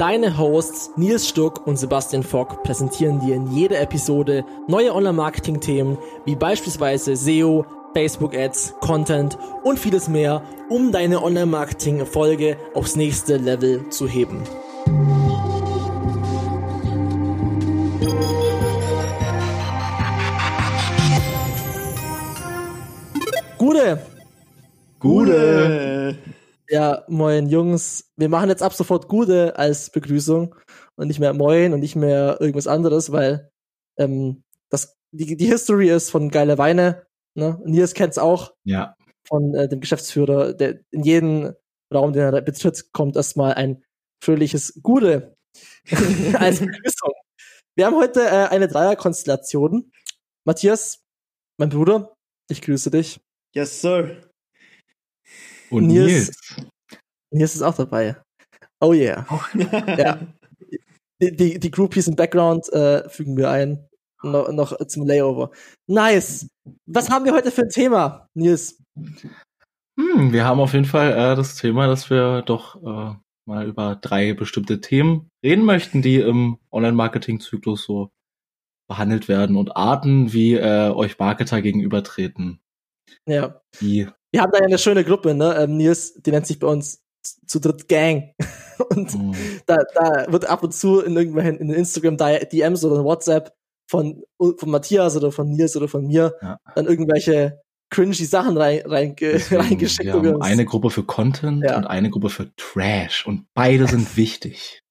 Deine Hosts Nils Stuck und Sebastian Fock präsentieren dir in jeder Episode neue Online-Marketing-Themen wie beispielsweise SEO, Facebook-Ads, Content und vieles mehr, um deine Online-Marketing-Erfolge aufs nächste Level zu heben. Gute! Gute! Ja, moin Jungs. Wir machen jetzt ab sofort Gute als Begrüßung und nicht mehr Moin und nicht mehr irgendwas anderes, weil ähm, das, die, die History ist von geile Weine. Ne? Nils kennt's auch. Ja. Von äh, dem Geschäftsführer, der in jeden Raum, den er betritt, kommt erstmal ein fröhliches Gute als Begrüßung. Wir haben heute äh, eine Dreierkonstellation. Matthias, mein Bruder, ich grüße dich. Yes, sir. Und Nils. Nils. Nils ist auch dabei. Oh yeah. ja. Die, die, die Groupies im Background äh, fügen wir ein. No, noch zum Layover. Nice. Was haben wir heute für ein Thema, Nils? Hm, wir haben auf jeden Fall äh, das Thema, dass wir doch äh, mal über drei bestimmte Themen reden möchten, die im Online-Marketing-Zyklus so behandelt werden und Arten, wie äh, euch Marketer gegenübertreten. Ja. Die Wir haben da ja eine schöne Gruppe, ne? Ähm, Nils, die nennt sich bei uns zu dritt Gang. Und mh, da, da wird ab und zu in irgendwelchen in Instagram DMs oder in WhatsApp von, von Matthias oder von Nils oder von mir Ja. dann irgendwelche cringy Sachen rein, rein, deswegen, reingeschickt. wir haben eine Gruppe für Content Ja. und eine Gruppe für Trash und beide sind wichtig.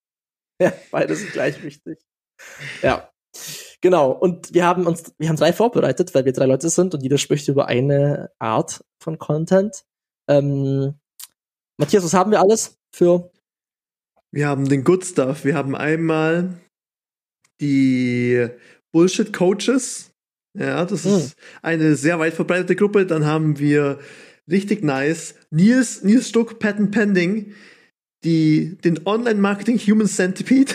Ja, beide sind gleich wichtig. Ja. Genau. Und wir haben uns, wir haben drei vorbereitet, weil wir drei Leute sind und jeder spricht über eine Art von Content. Ähm, Matthias, was haben wir alles für? Wir haben den Good Stuff. Wir haben einmal die Bullshit Coaches. Ja, das Hm. ist eine sehr weit verbreitete Gruppe. Dann haben wir richtig nice Nils, Nils Stuck, Patent Pending, die, den Online Marketing Human Centipede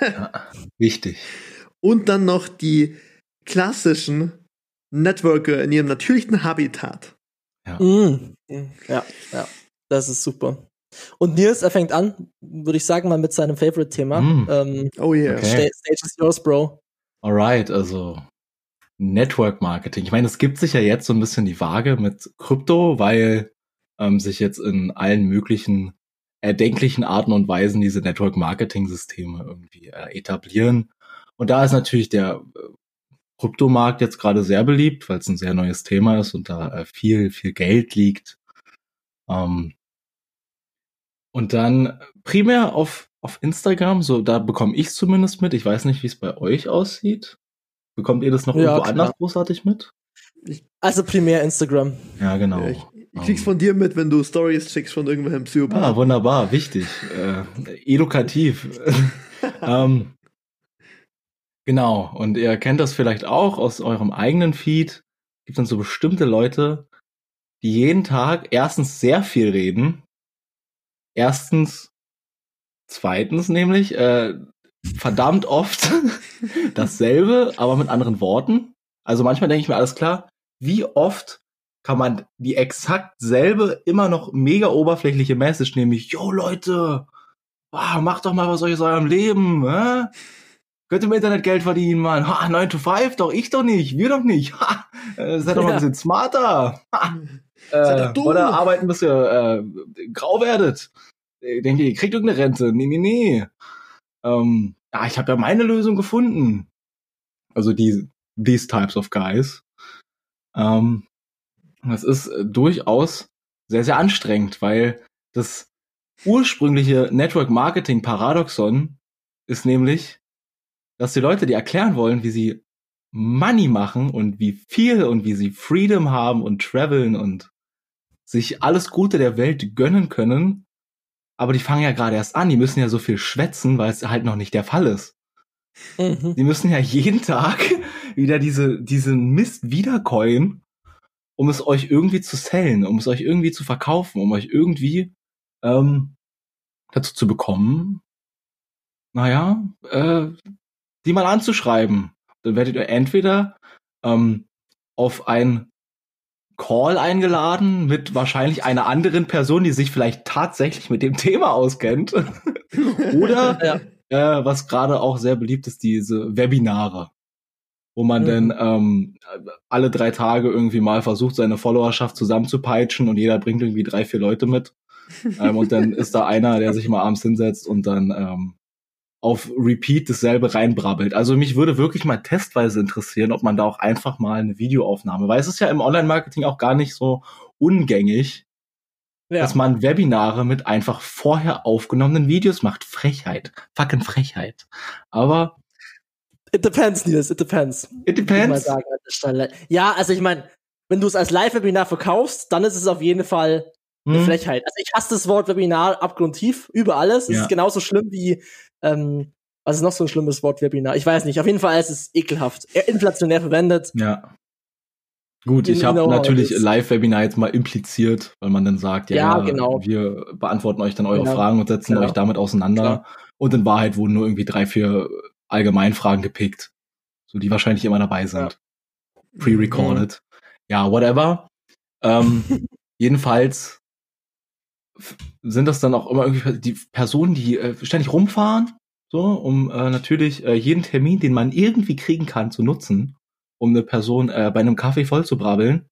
Wichtig. Und dann noch die klassischen Networker in ihrem natürlichen Habitat. Mm. Ja, ja. Das ist super. Und Nils, er fängt an, würde ich sagen, mal mit seinem Favorite-Thema. Mm. Ähm, Oh yeah. Okay. Sta- Stage is yours, Bro. Alright, also Network Marketing. Ich meine, es gibt sich ja jetzt so ein bisschen die Waage mit Krypto, weil ähm, sich jetzt in allen möglichen erdenklichen Arten und Weisen diese Network Marketing Systeme irgendwie äh, etablieren. Und da ist natürlich der äh, Kryptomarkt jetzt gerade sehr beliebt, weil es ein sehr neues Thema ist und da äh, viel, viel Geld liegt. Ähm, und dann primär auf, auf Instagram, so da bekomme ich zumindest mit. Ich weiß nicht, wie es bei euch aussieht. Bekommt ihr das noch Ja, irgendwo klar. anders großartig mit? Also primär Instagram. Ja, genau. Ja, ich, ich krieg's von dir mit, wenn du Stories schickst von irgendwelchen Ah, Psychopathen. wunderbar, wichtig. Äh, edukativ. ähm, genau, und ihr kennt das vielleicht auch aus eurem eigenen Feed. Gibt dann so bestimmte Leute, die jeden Tag erstens sehr viel reden. Erstens, zweitens nämlich, äh, verdammt oft dasselbe, aber mit anderen Worten. Also manchmal denke ich mir, alles klar, wie oft kann man die exakt selbe, immer noch mega oberflächliche Message, nämlich, yo Leute, ah, macht doch mal was aus eurem Leben, hä? Könnt ihr im Internet Geld verdienen, Mann? Ha, 9 to 5, doch ich doch nicht, wir doch nicht. Ha, äh, seid doch mal ein bisschen smarter. Ha, Seid äh, oder arbeiten, bis ihr äh, grau werdet. Denkt ihr, ihr kriegt irgendeine Rente? Nee, nee, nee. Ähm, ja, ich habe ja meine Lösung gefunden. Also die, these types of guys. Ähm, das ist äh, durchaus sehr, sehr anstrengend, weil das ursprüngliche Network Marketing Paradoxon ist nämlich, dass die Leute, die erklären wollen, wie sie Money machen und wie viel und wie sie Freedom haben und traveln und sich alles Gute der Welt gönnen können, aber die fangen ja gerade erst an, die müssen ja so viel schwätzen, weil es halt noch nicht der Fall ist. Mhm. Die müssen ja jeden Tag wieder diese, diesen Mist wiedercoin, um es euch irgendwie zu sellen, um es euch irgendwie zu verkaufen, um euch irgendwie ähm, dazu zu bekommen, naja, äh, die mal anzuschreiben. Dann werdet ihr entweder ähm, auf ein Call eingeladen mit wahrscheinlich einer anderen Person, die sich vielleicht tatsächlich mit dem Thema auskennt. Oder ja. äh, was gerade auch sehr beliebt ist, diese Webinare, wo man mhm. dann ähm, alle drei Tage irgendwie mal versucht, seine Followerschaft zusammenzupeitschen und jeder bringt irgendwie drei, vier Leute mit. ähm, und dann ist da einer, der sich mal abends hinsetzt und dann ähm, auf Repeat dasselbe reinbrabbelt. Also mich würde wirklich mal testweise interessieren, ob man da auch einfach mal eine Videoaufnahme, weil es ist ja im Online-Marketing auch gar nicht so ungängig, ja. dass man Webinare mit einfach vorher aufgenommenen Videos macht. Frechheit. Fucking Frechheit. Aber It depends, Nils, it depends. It depends. Ja, also ich meine, wenn du es als Live-Webinar verkaufst, dann ist es auf jeden Fall eine hm. Frechheit. Also ich hasse das Wort Webinar abgrundtief über alles. Es ja. ist genauso schlimm wie ähm, was ist noch so ein schlimmes Wort Webinar? Ich weiß nicht. Auf jeden Fall ist es ekelhaft. Inflationär verwendet. Ja. Gut, ich habe natürlich Live-Webinar jetzt mal impliziert, weil man dann sagt, ja, ja genau. wir beantworten euch dann eure genau. Fragen und setzen genau. euch damit auseinander. Klar. Und in Wahrheit wurden nur irgendwie drei, vier Allgemeinfragen gepickt. So, die wahrscheinlich immer dabei sind. Ja. Pre-recorded. Mhm. Ja, whatever. Ähm, jedenfalls sind das dann auch immer irgendwie die Personen, die äh, ständig rumfahren, so, um äh, natürlich äh, jeden Termin, den man irgendwie kriegen kann, zu nutzen, um eine Person äh, bei einem Kaffee voll zu brabbeln.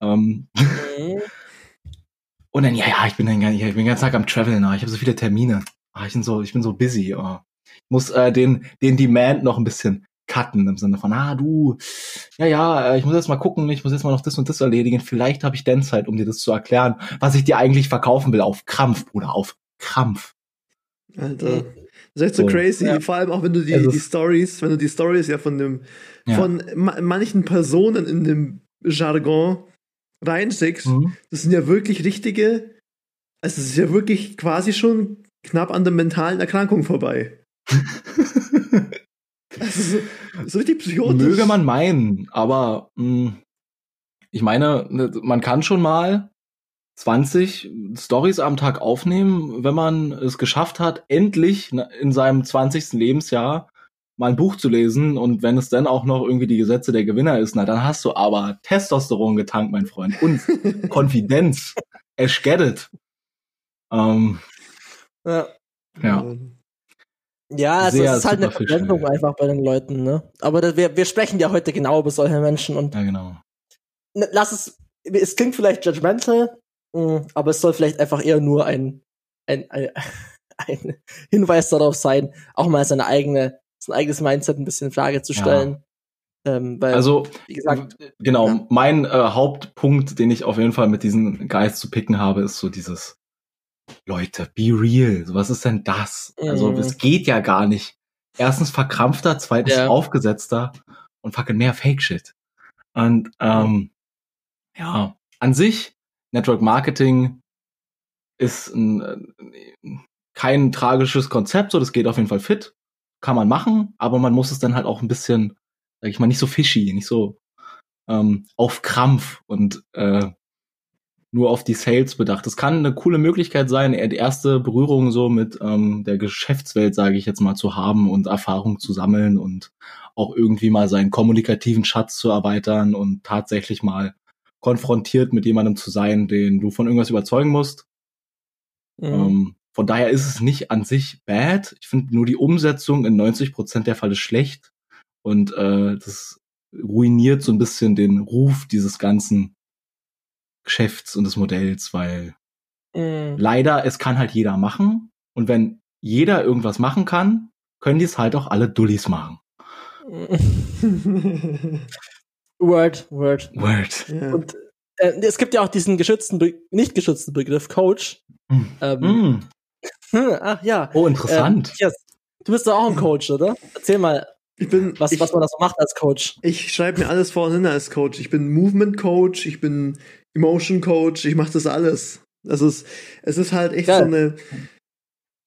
Ähm, okay. und dann, ja, ja, ich bin dann ich bin den ganzen Tag am Traveln, ich habe so viele Termine. Ah, ich bin so, ich bin so busy. Oh. Ich muss äh, den, den Demand noch ein bisschen cutten im Sinne von, ah, du, ja, ja, äh, ich muss jetzt mal gucken, ich muss jetzt mal noch das und das erledigen. Vielleicht habe ich denn Zeit, um dir das zu erklären, was ich dir eigentlich verkaufen will, auf Krampf, oder auf Krampf. Alter. Das ist echt so, so crazy, ja. vor allem auch wenn du die, also die Stories, wenn du die Stories ja von dem, ja. von ma manchen Personen in dem Jargon reinsteckst, mhm. das sind ja wirklich richtige, also es ist ja wirklich quasi schon knapp an der mentalen Erkrankung vorbei. Also so, so richtig psychotisch. Möge man meinen, aber mh, hm, ich meine, ne, man kann schon mal 20 Stories am Tag aufnehmen, wenn man es geschafft hat, endlich in seinem 20. Lebensjahr mal ein Buch zu lesen und wenn es dann auch noch irgendwie die Gesetze der Gewinner ist, na dann hast du aber Testosteron getankt, mein Freund und Konfidenz. Get it. Ähm, ja. ja. Ja, also es ist halt eine Verblendung einfach bei den Leuten, ne? Aber das, wir, wir sprechen ja heute genau über solche Menschen und. Ja, genau. Ne, lass es, es klingt vielleicht judgmental, mh, mm, aber es soll vielleicht einfach eher nur ein, ein, ein, ein Hinweis darauf sein, auch mal seine eigene, sein eigenes Mindset ein bisschen in Frage zu stellen. Ja. Ähm, weil, also, wie gesagt, genau, ja. mein äh, Hauptpunkt, den ich auf jeden Fall mit diesem Geist zu picken habe, ist so dieses, Leute, be real. Was ist denn das? Also, mhm. Es geht ja gar nicht. Erstens verkrampfter, zweitens ja. aufgesetzter und fucking mehr Fake-Shit. Und ähm, ja, an sich, Network Marketing ist ein, kein tragisches Konzept, so das geht auf jeden Fall fit. Kann man machen, aber man muss es dann halt auch ein bisschen, sag ich mal, nicht so fishy, nicht so ähm, auf Krampf und äh, nur auf die Sales bedacht. Das kann eine coole Möglichkeit sein, die erste Berührung so mit ähm, der Geschäftswelt, sage ich jetzt mal, zu haben und Erfahrung zu sammeln und auch irgendwie mal seinen kommunikativen Schatz zu erweitern und tatsächlich mal konfrontiert mit jemandem zu sein, den du von irgendwas überzeugen musst. Mhm. Ähm, von daher ist es nicht an sich bad. Ich finde nur die Umsetzung in 90 Prozent der Fälle schlecht und äh, das ruiniert so ein bisschen den Ruf dieses ganzen Geschäfts und des Modells, weil mm. leider, es kann halt jeder machen. Und wenn jeder irgendwas machen kann, können die es halt auch alle Dullis machen. Word, Word. Word. Ja. Und äh, es gibt ja auch diesen geschützten, Be nicht geschützten Begriff Coach. Mm. Ähm, mm. ach ja. Oh, interessant. Ähm, yes. Du bist doch auch ein Coach, oder? Erzähl mal, ich bin, was, ich, was man da so macht als Coach. Ich schreibe mir alles vorhin als Coach. Ich bin Movement Coach, ich bin Emotion Coach, ich mache das alles. Es, es ist halt echt Geil. so eine.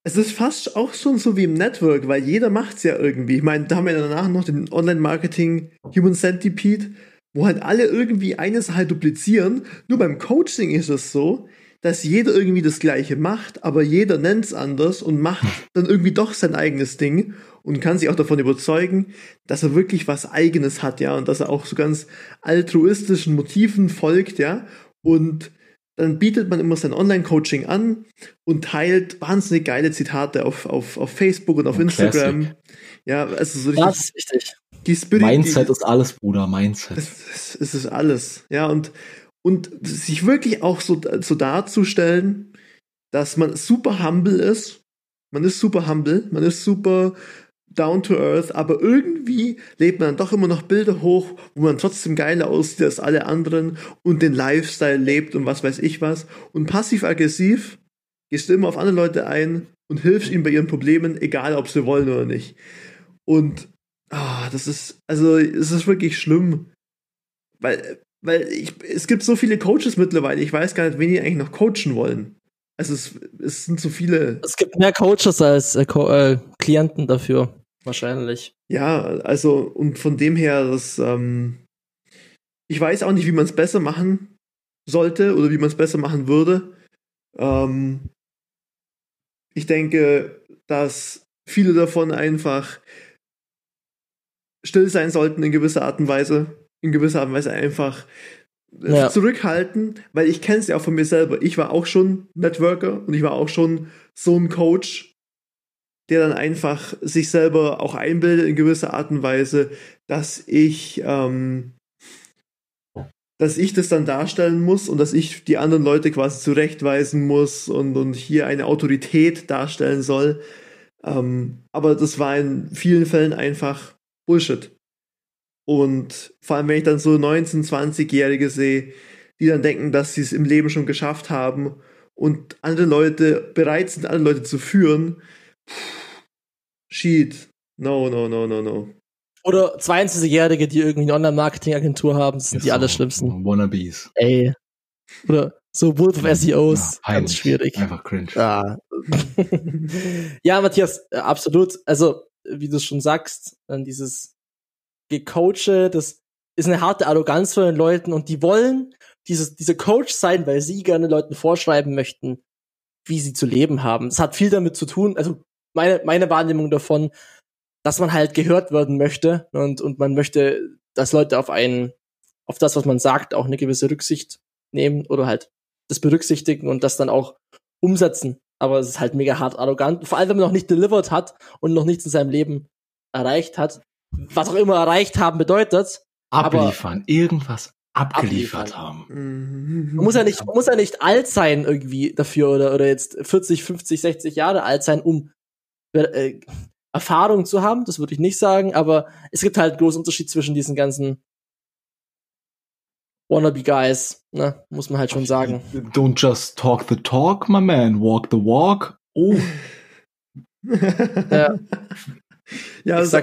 es ist fast auch schon so wie im Network, weil jeder macht es ja irgendwie. Ich meine, da haben wir danach noch den Online-Marketing Human Centipede, wo halt alle irgendwie eine Sache duplizieren. Nur beim Coaching ist es so, dass jeder irgendwie das Gleiche macht, aber jeder nennt es anders und macht dann irgendwie doch sein eigenes Ding und kann sich auch davon überzeugen, dass er wirklich was Eigenes hat, ja, und dass er auch so ganz altruistischen Motiven folgt, ja, und dann bietet man immer sein Online-Coaching an und teilt wahnsinnig geile Zitate auf, auf, auf Facebook und auf oh, Instagram. Classic. Ja, also so richtig. Das ist richtig. Die Spirit, Mindset die, ist alles, Bruder, Mindset. Es, es, ist alles. Ja, und, und sich wirklich auch so, so darzustellen, dass man super humble ist. Man ist super humble, man ist super down to earth, aber irgendwie lebt man dann doch immer noch Bilder hoch, wo man trotzdem geiler aussieht als alle anderen und den Lifestyle lebt und was weiß ich was. Und passiv-aggressiv gehst du immer auf andere Leute ein und hilfst ihnen bei ihren Problemen, egal ob sie wollen oder nicht. Und oh, das ist, also, es ist wirklich schlimm. Weil, weil ich, es gibt so viele Coaches mittlerweile, ich weiß gar nicht, wen die eigentlich noch coachen wollen. Also es, es sind so viele. Es gibt mehr Coaches als äh, Co äh, Klienten dafür. Wahrscheinlich. Ja, also, und von dem her, das, ähm, ich weiß auch nicht, wie man es besser machen sollte oder wie man es besser machen würde. Ähm, ich denke, dass viele davon einfach still sein sollten in gewisser Art und Weise. In gewisser Art und Weise einfach ja. zurückhalten, weil ich kenne es ja auch von mir selber. Ich war auch schon Networker und ich war auch schon so ein Coach der dann einfach sich selber auch einbildet in gewisser Art und Weise, dass ich, ähm, dass ich das dann darstellen muss und dass ich die anderen Leute quasi zurechtweisen muss und, und hier eine Autorität darstellen soll. Ähm, aber das war in vielen Fällen einfach Bullshit. Und vor allem, wenn ich dann so 19-, 20-Jährige sehe, die dann denken, dass sie es im Leben schon geschafft haben und andere Leute bereit sind, andere Leute zu führen, Sheet. No, no, no, no, no. Oder 22-Jährige, die irgendwie eine Online-Marketing-Agentur haben, das sind Ist die so, allerschlimmsten. Wannabes. Ey. Oder so Wolf of SEOs. Ja, ganz schwierig. Einfach cringe. Ja. ja, Matthias, äh, absolut. Also, wie du schon sagst, dann dieses Gecoache, das ist eine harte Arroganz von den Leuten und die wollen dieses, diese Coach sein, weil sie gerne Leuten vorschreiben möchten, wie sie zu leben haben. Das hat viel damit zu tun, also meine, meine Wahrnehmung davon, dass man halt gehört werden möchte und, und man möchte, dass Leute auf einen, auf das, was man sagt, auch eine gewisse Rücksicht nehmen oder halt das berücksichtigen und das dann auch umsetzen. Aber es ist halt mega hart arrogant. Vor allem, wenn man noch nicht delivered hat und noch nichts in seinem Leben erreicht hat. Was auch immer erreicht haben bedeutet. Abliefern, irgendwas abgeliefert haben. Mhm. Man muss ja nicht, man muss ja nicht alt sein irgendwie dafür oder, oder jetzt 40, 50, 60 Jahre alt sein, um äh, Erfahrung zu haben, das würde ich nicht sagen, aber es gibt halt einen großen Unterschied zwischen diesen ganzen wannabe Guys, ne, muss man halt schon sagen. Don't just talk the talk, my man, walk the walk. Oh. ja. ja, also,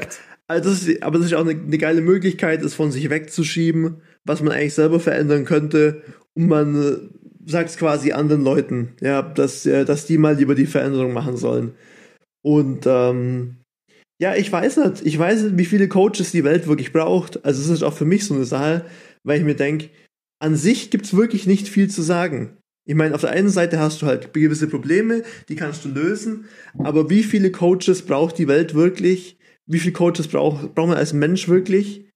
also das ist, aber das ist auch eine, eine, geile Möglichkeit, es von sich wegzuschieben, was man eigentlich selber verändern könnte, und man äh, sagt es quasi anderen Leuten, ja, dass, äh, dass die mal lieber die Veränderung machen sollen. Und ähm, ja, ich weiß nicht, ich weiß nicht, wie viele Coaches die Welt wirklich braucht. Also es ist auch für mich so eine Sache, weil ich mir denke, an sich gibt es wirklich nicht viel zu sagen. Ich meine, auf der einen Seite hast du halt gewisse Probleme, die kannst du lösen, aber wie viele Coaches braucht die Welt wirklich? Wie viele Coaches braucht, braucht man als Mensch wirklich?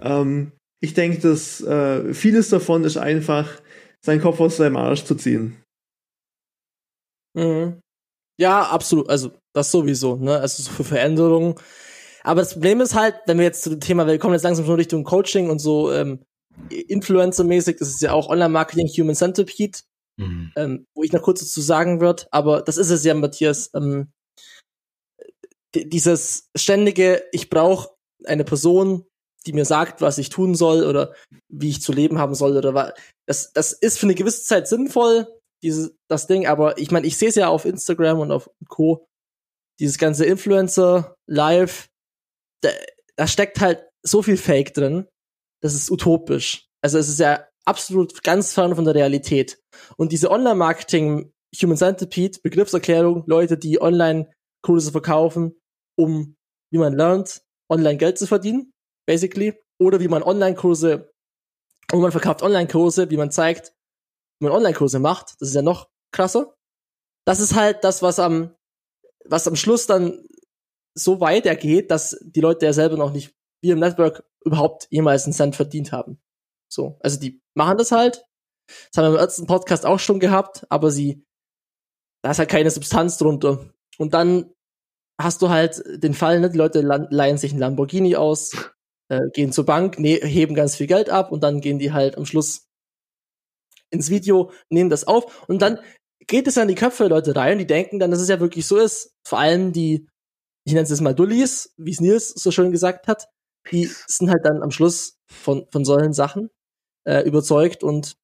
Ähm, ich denke, dass äh, vieles davon ist einfach, seinen Kopf aus seinem Arsch zu ziehen. Mhm. Ja, absolut. Also das sowieso, ne? Also so für Veränderungen. Aber das Problem ist halt, wenn wir jetzt zu dem Thema, wir kommen jetzt langsam schon Richtung Coaching und so ähm, Influencer-mäßig, das ist ja auch Online-Marketing Human Centipede, mhm. ähm, wo ich noch kurz dazu sagen wird, aber das ist es ja, Matthias. Ähm, dieses ständige, ich brauche eine Person, die mir sagt, was ich tun soll oder wie ich zu leben haben soll oder was. Das, das ist für eine gewisse Zeit sinnvoll, dieses, das Ding, aber ich meine, ich sehe es ja auf Instagram und auf Co. Dieses ganze Influencer live, da, da steckt halt so viel Fake drin, das ist utopisch. Also es ist ja absolut ganz fern von der Realität. Und diese Online-Marketing Human Centipede, Begriffserklärung, Leute, die Online-Kurse verkaufen, um, wie man lernt, online Geld zu verdienen, basically. Oder wie man Online-Kurse, und man verkauft Online-Kurse, wie man zeigt, wie man Online-Kurse macht. Das ist ja noch krasser. Das ist halt das, was am, was am Schluss dann so weit ergeht, dass die Leute ja selber noch nicht wie im Network überhaupt jemals einen Cent verdient haben. So. Also die machen das halt. Das haben wir im letzten Podcast auch schon gehabt, aber sie, da ist halt keine Substanz drunter. Und dann hast du halt den Fall, ne, die Leute leihen sich einen Lamborghini aus, äh, gehen zur Bank, ne, heben ganz viel Geld ab und dann gehen die halt am Schluss ins Video, nehmen das auf und dann geht es an die Köpfe der Leute rein, die denken dann, dass es ja wirklich so ist. Vor allem die, ich nenne es jetzt mal Dullis, wie es Nils so schön gesagt hat, die sind halt dann am Schluss von, von solchen Sachen äh, überzeugt und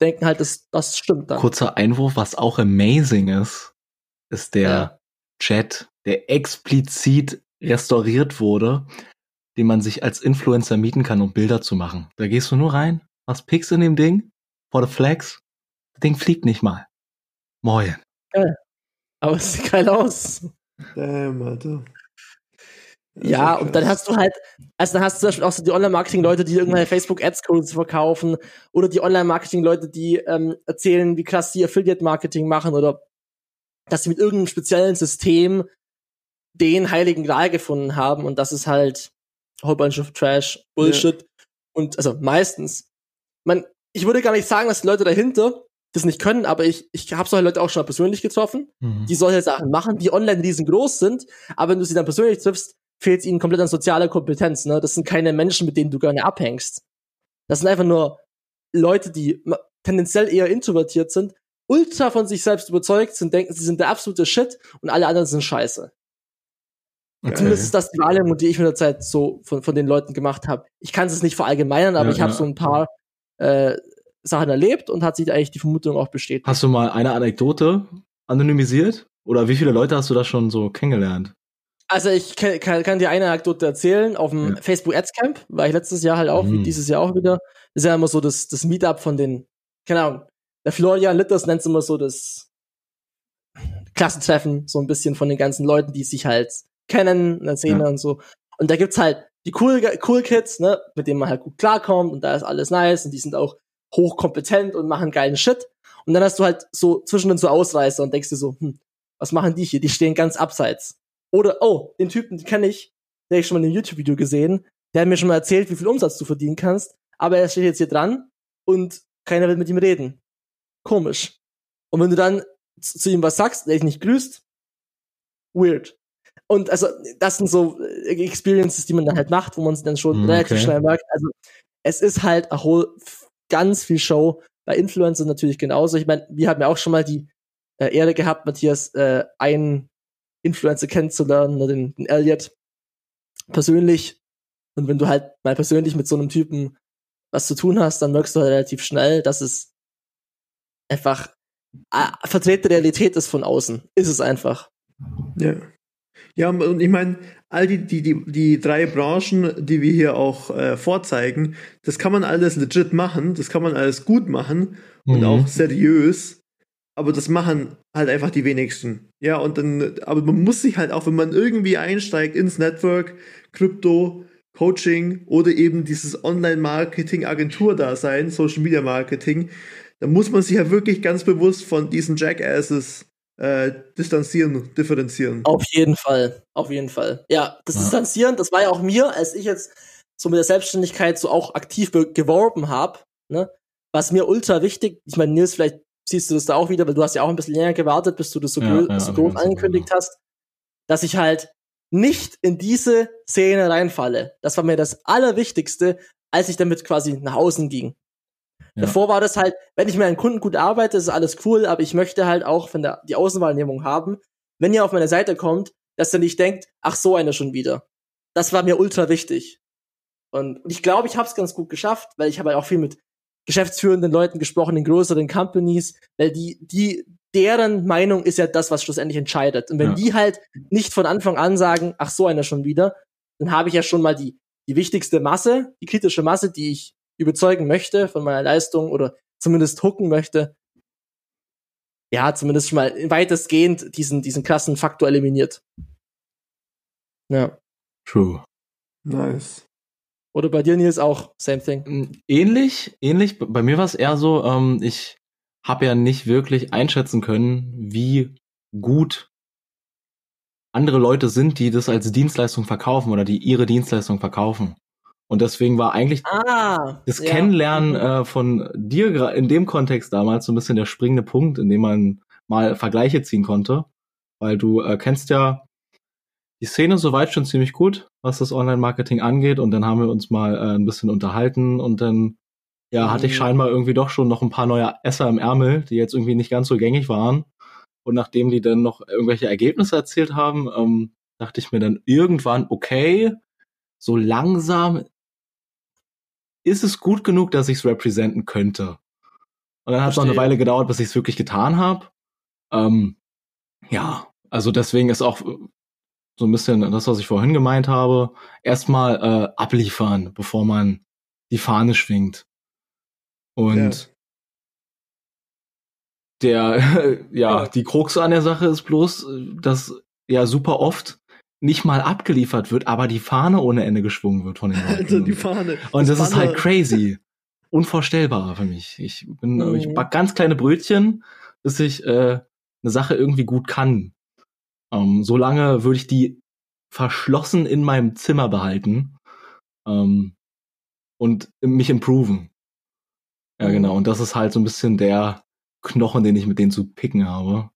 denken halt, dass das stimmt dann. Kurzer Einwurf, was auch amazing ist, ist der ja. Chat, der explizit restauriert wurde, den man sich als Influencer mieten kann, um Bilder zu machen. Da gehst du nur rein, hast Pics in dem Ding, for the flags, das Ding fliegt nicht mal. Moin. Geil. Aber es sieht geil aus. Damn, Alter. Ja, und dann hast du halt, also dann hast du zum Beispiel auch so die Online-Marketing-Leute, die irgendwelche Facebook-Ads-Codes verkaufen oder die Online-Marketing-Leute, die ähm, erzählen, wie krass sie Affiliate-Marketing machen oder dass sie mit irgendeinem speziellen System den heiligen Gral gefunden haben und das ist halt a whole bunch of Trash, Bullshit ja. und also meistens. Man, ich würde gar nicht sagen, dass die Leute dahinter das nicht können, aber ich, ich habe solche Leute auch schon mal persönlich getroffen, mhm. die solche Sachen machen, die online riesengroß sind, aber wenn du sie dann persönlich triffst, fehlt ihnen komplett an sozialer Kompetenz. Ne? Das sind keine Menschen, mit denen du gerne abhängst. Das sind einfach nur Leute, die tendenziell eher introvertiert sind, ultra von sich selbst überzeugt sind, denken, sie sind der absolute Shit und alle anderen sind scheiße. Okay. Zumindest ist das die Wahrnehmung, die ich mit der Zeit so von, von den Leuten gemacht habe. Ich kann es nicht verallgemeinern, aber ja, ich habe ja. so ein paar äh, Sachen erlebt und hat sich eigentlich die Vermutung auch bestätigt. Hast du mal eine Anekdote anonymisiert? Oder wie viele Leute hast du da schon so kennengelernt? Also ich kann, kann, kann dir eine Anekdote erzählen. Auf dem ja. Facebook Ads Camp war ich letztes Jahr halt auch, mhm. dieses Jahr auch wieder. Das ist ja immer so das, das Meetup von den, keine Ahnung, der Florian Litters nennt es immer so das Klassentreffen, so ein bisschen von den ganzen Leuten, die sich halt kennen in der Szene ja. und so. Und da gibt's halt die cool, cool Kids, ne, mit denen man halt gut klarkommt und da ist alles nice und die sind auch hochkompetent und machen geilen Shit. Und dann hast du halt so zwischendrin so Ausreißer und denkst dir so, hm, was machen die hier? Die stehen ganz abseits. Oder, oh, den Typen, den kenne ich, der ich schon mal in einem YouTube-Video gesehen, der hat mir schon mal erzählt, wie viel Umsatz du verdienen kannst, aber er steht jetzt hier dran und keiner will mit ihm reden. Komisch. Und wenn du dann zu ihm was sagst, der dich nicht grüßt, weird. Und also, das sind so äh, Experiences, die man dann halt macht, wo man es dann schon okay. relativ schnell merkt. Also, es ist halt a whole, ganz viel Show. Bei Influencern natürlich genauso. Ich meine, wir haben ja auch schon mal die äh, Ehre gehabt, Matthias, äh, einen Influencer kennenzulernen, ne, den, den Elliot, persönlich. Und wenn du halt mal persönlich mit so einem Typen was zu tun hast, dann merkst du halt relativ schnell, dass es einfach äh, vertretene Realität ist von außen. Ist es einfach. Ja. Ja, und ich meine, all die, die, die, die drei Branchen, die wir hier auch äh, vorzeigen, das kann man alles legit machen, das kann man alles gut machen und mhm. auch seriös, aber das machen halt einfach die wenigsten. Ja, und dann, aber man muss sich halt auch, wenn man irgendwie einsteigt ins Network, Krypto, Coaching oder eben dieses Online-Marketing-Agentur-Dasein, Social-Media-Marketing, dann muss man sich ja wirklich ganz bewusst von diesen Jackasses äh, distanzieren, differenzieren. Auf jeden Fall, auf jeden Fall. Ja, das ja. Distanzieren, das war ja auch mir, als ich jetzt so mit der Selbstständigkeit so auch aktiv geworben habe, ne, was mir ultra wichtig, ich meine, Nils, vielleicht siehst du das da auch wieder, weil du hast ja auch ein bisschen länger gewartet, bis du das so, ja, ja, so groß angekündigt hast, dass ich halt nicht in diese Szene reinfalle. Das war mir das Allerwichtigste, als ich damit quasi nach außen ging. Ja. Davor war das halt, wenn ich mit einem Kunden gut arbeite, ist alles cool, aber ich möchte halt auch von der die Außenwahrnehmung haben, wenn ihr auf meine Seite kommt, dass ihr nicht denkt, ach so einer schon wieder. Das war mir ultra wichtig. Und, und ich glaube, ich habe es ganz gut geschafft, weil ich habe halt auch viel mit geschäftsführenden Leuten gesprochen in größeren Companies, weil die die deren Meinung ist ja das, was schlussendlich entscheidet. Und wenn ja. die halt nicht von Anfang an sagen, ach so einer schon wieder, dann habe ich ja schon mal die die wichtigste Masse, die kritische Masse, die ich überzeugen möchte von meiner Leistung oder zumindest hooken möchte, ja, zumindest schon mal weitestgehend diesen, diesen krassen Faktor eliminiert. Ja. True. Nice. Oder bei dir, Nils, auch same thing? Mm, ähnlich, ähnlich. Bei mir war es eher so, ähm, ich habe ja nicht wirklich einschätzen können, wie gut andere Leute sind, die das als Dienstleistung verkaufen oder die ihre Dienstleistung verkaufen. Und deswegen war eigentlich ah, das ja. Kennenlernen mhm. äh, von dir in dem Kontext damals so ein bisschen der springende Punkt, in dem man mal Vergleiche ziehen konnte. Weil du äh, kennst ja die Szene soweit schon ziemlich gut, was das Online-Marketing angeht. Und dann haben wir uns mal äh, ein bisschen unterhalten und dann ja, hatte ich mhm. scheinbar irgendwie doch schon noch ein paar neue Esser im Ärmel, die jetzt irgendwie nicht ganz so gängig waren. Und nachdem die dann noch irgendwelche Ergebnisse erzählt haben, ähm, dachte ich mir dann irgendwann, okay, so langsam ist es gut genug, dass ich es representen könnte. Und dann hat es noch eine Weile gedauert, bis ich es wirklich getan habe. Ähm, ja, also deswegen ist auch so ein bisschen das, was ich vorhin gemeint habe, erstmal äh, abliefern, bevor man die Fahne schwingt. Und ja. der, ja, ja, die Krux an der Sache ist bloß, dass ja super oft nicht mal abgeliefert wird, aber die Fahne ohne Ende geschwungen wird von den Leuten. Also die Fahne. Und das, das ist halt crazy. Unvorstellbar für mich. Ich bin, mhm. ich back ganz kleine Brötchen, bis ich äh, eine Sache irgendwie gut kann. Ähm, solange würde ich die verschlossen in meinem Zimmer behalten ähm, und mich improven. Ja, genau. Mhm. Und das ist halt so ein bisschen der Knochen, den ich mit denen zu picken habe.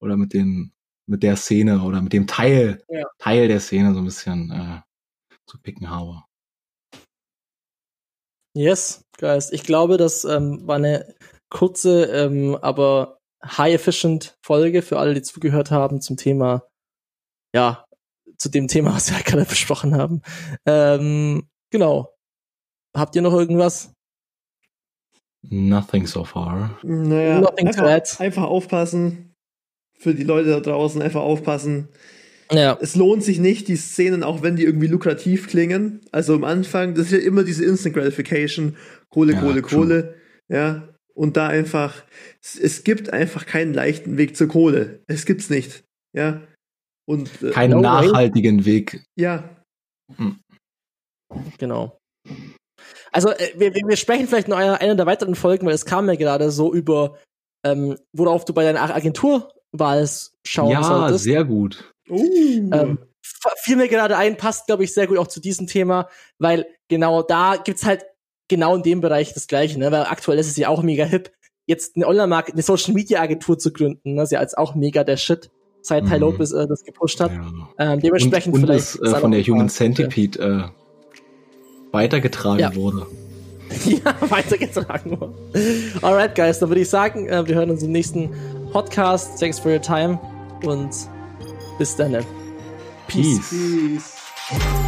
Oder mit den, mit der Szene oder mit dem Teil, ja. Teil der Szene so ein bisschen äh, zu picken habe. Yes, guys. Ich glaube, das ähm, war eine kurze, ähm, aber high-efficient Folge für alle, die zugehört haben zum Thema, ja, zu dem Thema, was wir gerade besprochen haben. Ähm, genau. Habt ihr noch irgendwas? Nothing so far. Naja, Nothing einfach, einfach aufpassen. Für die Leute da draußen einfach aufpassen. Ja. Es lohnt sich nicht, die Szenen, auch wenn die irgendwie lukrativ klingen. Also am Anfang, das ist ja immer diese Instant Gratification. Kohle, ja, Kohle, true. Kohle. Ja. Und da einfach, es, es, gibt einfach keinen leichten Weg zur Kohle. Es gibt's nicht. Ja. Und, äh, Keinen nachhaltigen Weg. Ja. Hm. Genau. Also äh, wir, wir sprechen vielleicht noch einer, einer der weiteren Folgen, weil es kam mir gerade so über, ähm, worauf du bei deiner Agenturwahl schauen ja, solltest. Ja, sehr gut. Uh. Ähm, fiel mir gerade ein, passt, glaube ich, sehr gut auch zu diesem Thema, weil genau da gibt's halt genau in dem Bereich das Gleiche, ne? Weil aktuell ist es ja auch mega hip, jetzt eine Online-Market, eine Social-Media-Agentur zu gründen, ne? Ist ja als auch mega der Shit, seit Ty mhm. Lopez äh, das gepusht hat. Ja. Ähm, dementsprechend und, und vielleicht. Das, äh, von der Human Centipede äh, weitergetragen ja. wurde. ja, weitergetragen wurde. Alright, guys, dann würde ich sagen, äh, wir hören uns im nächsten Podcast. Thanks for your time und bis dann. Peace. Peace. Peace.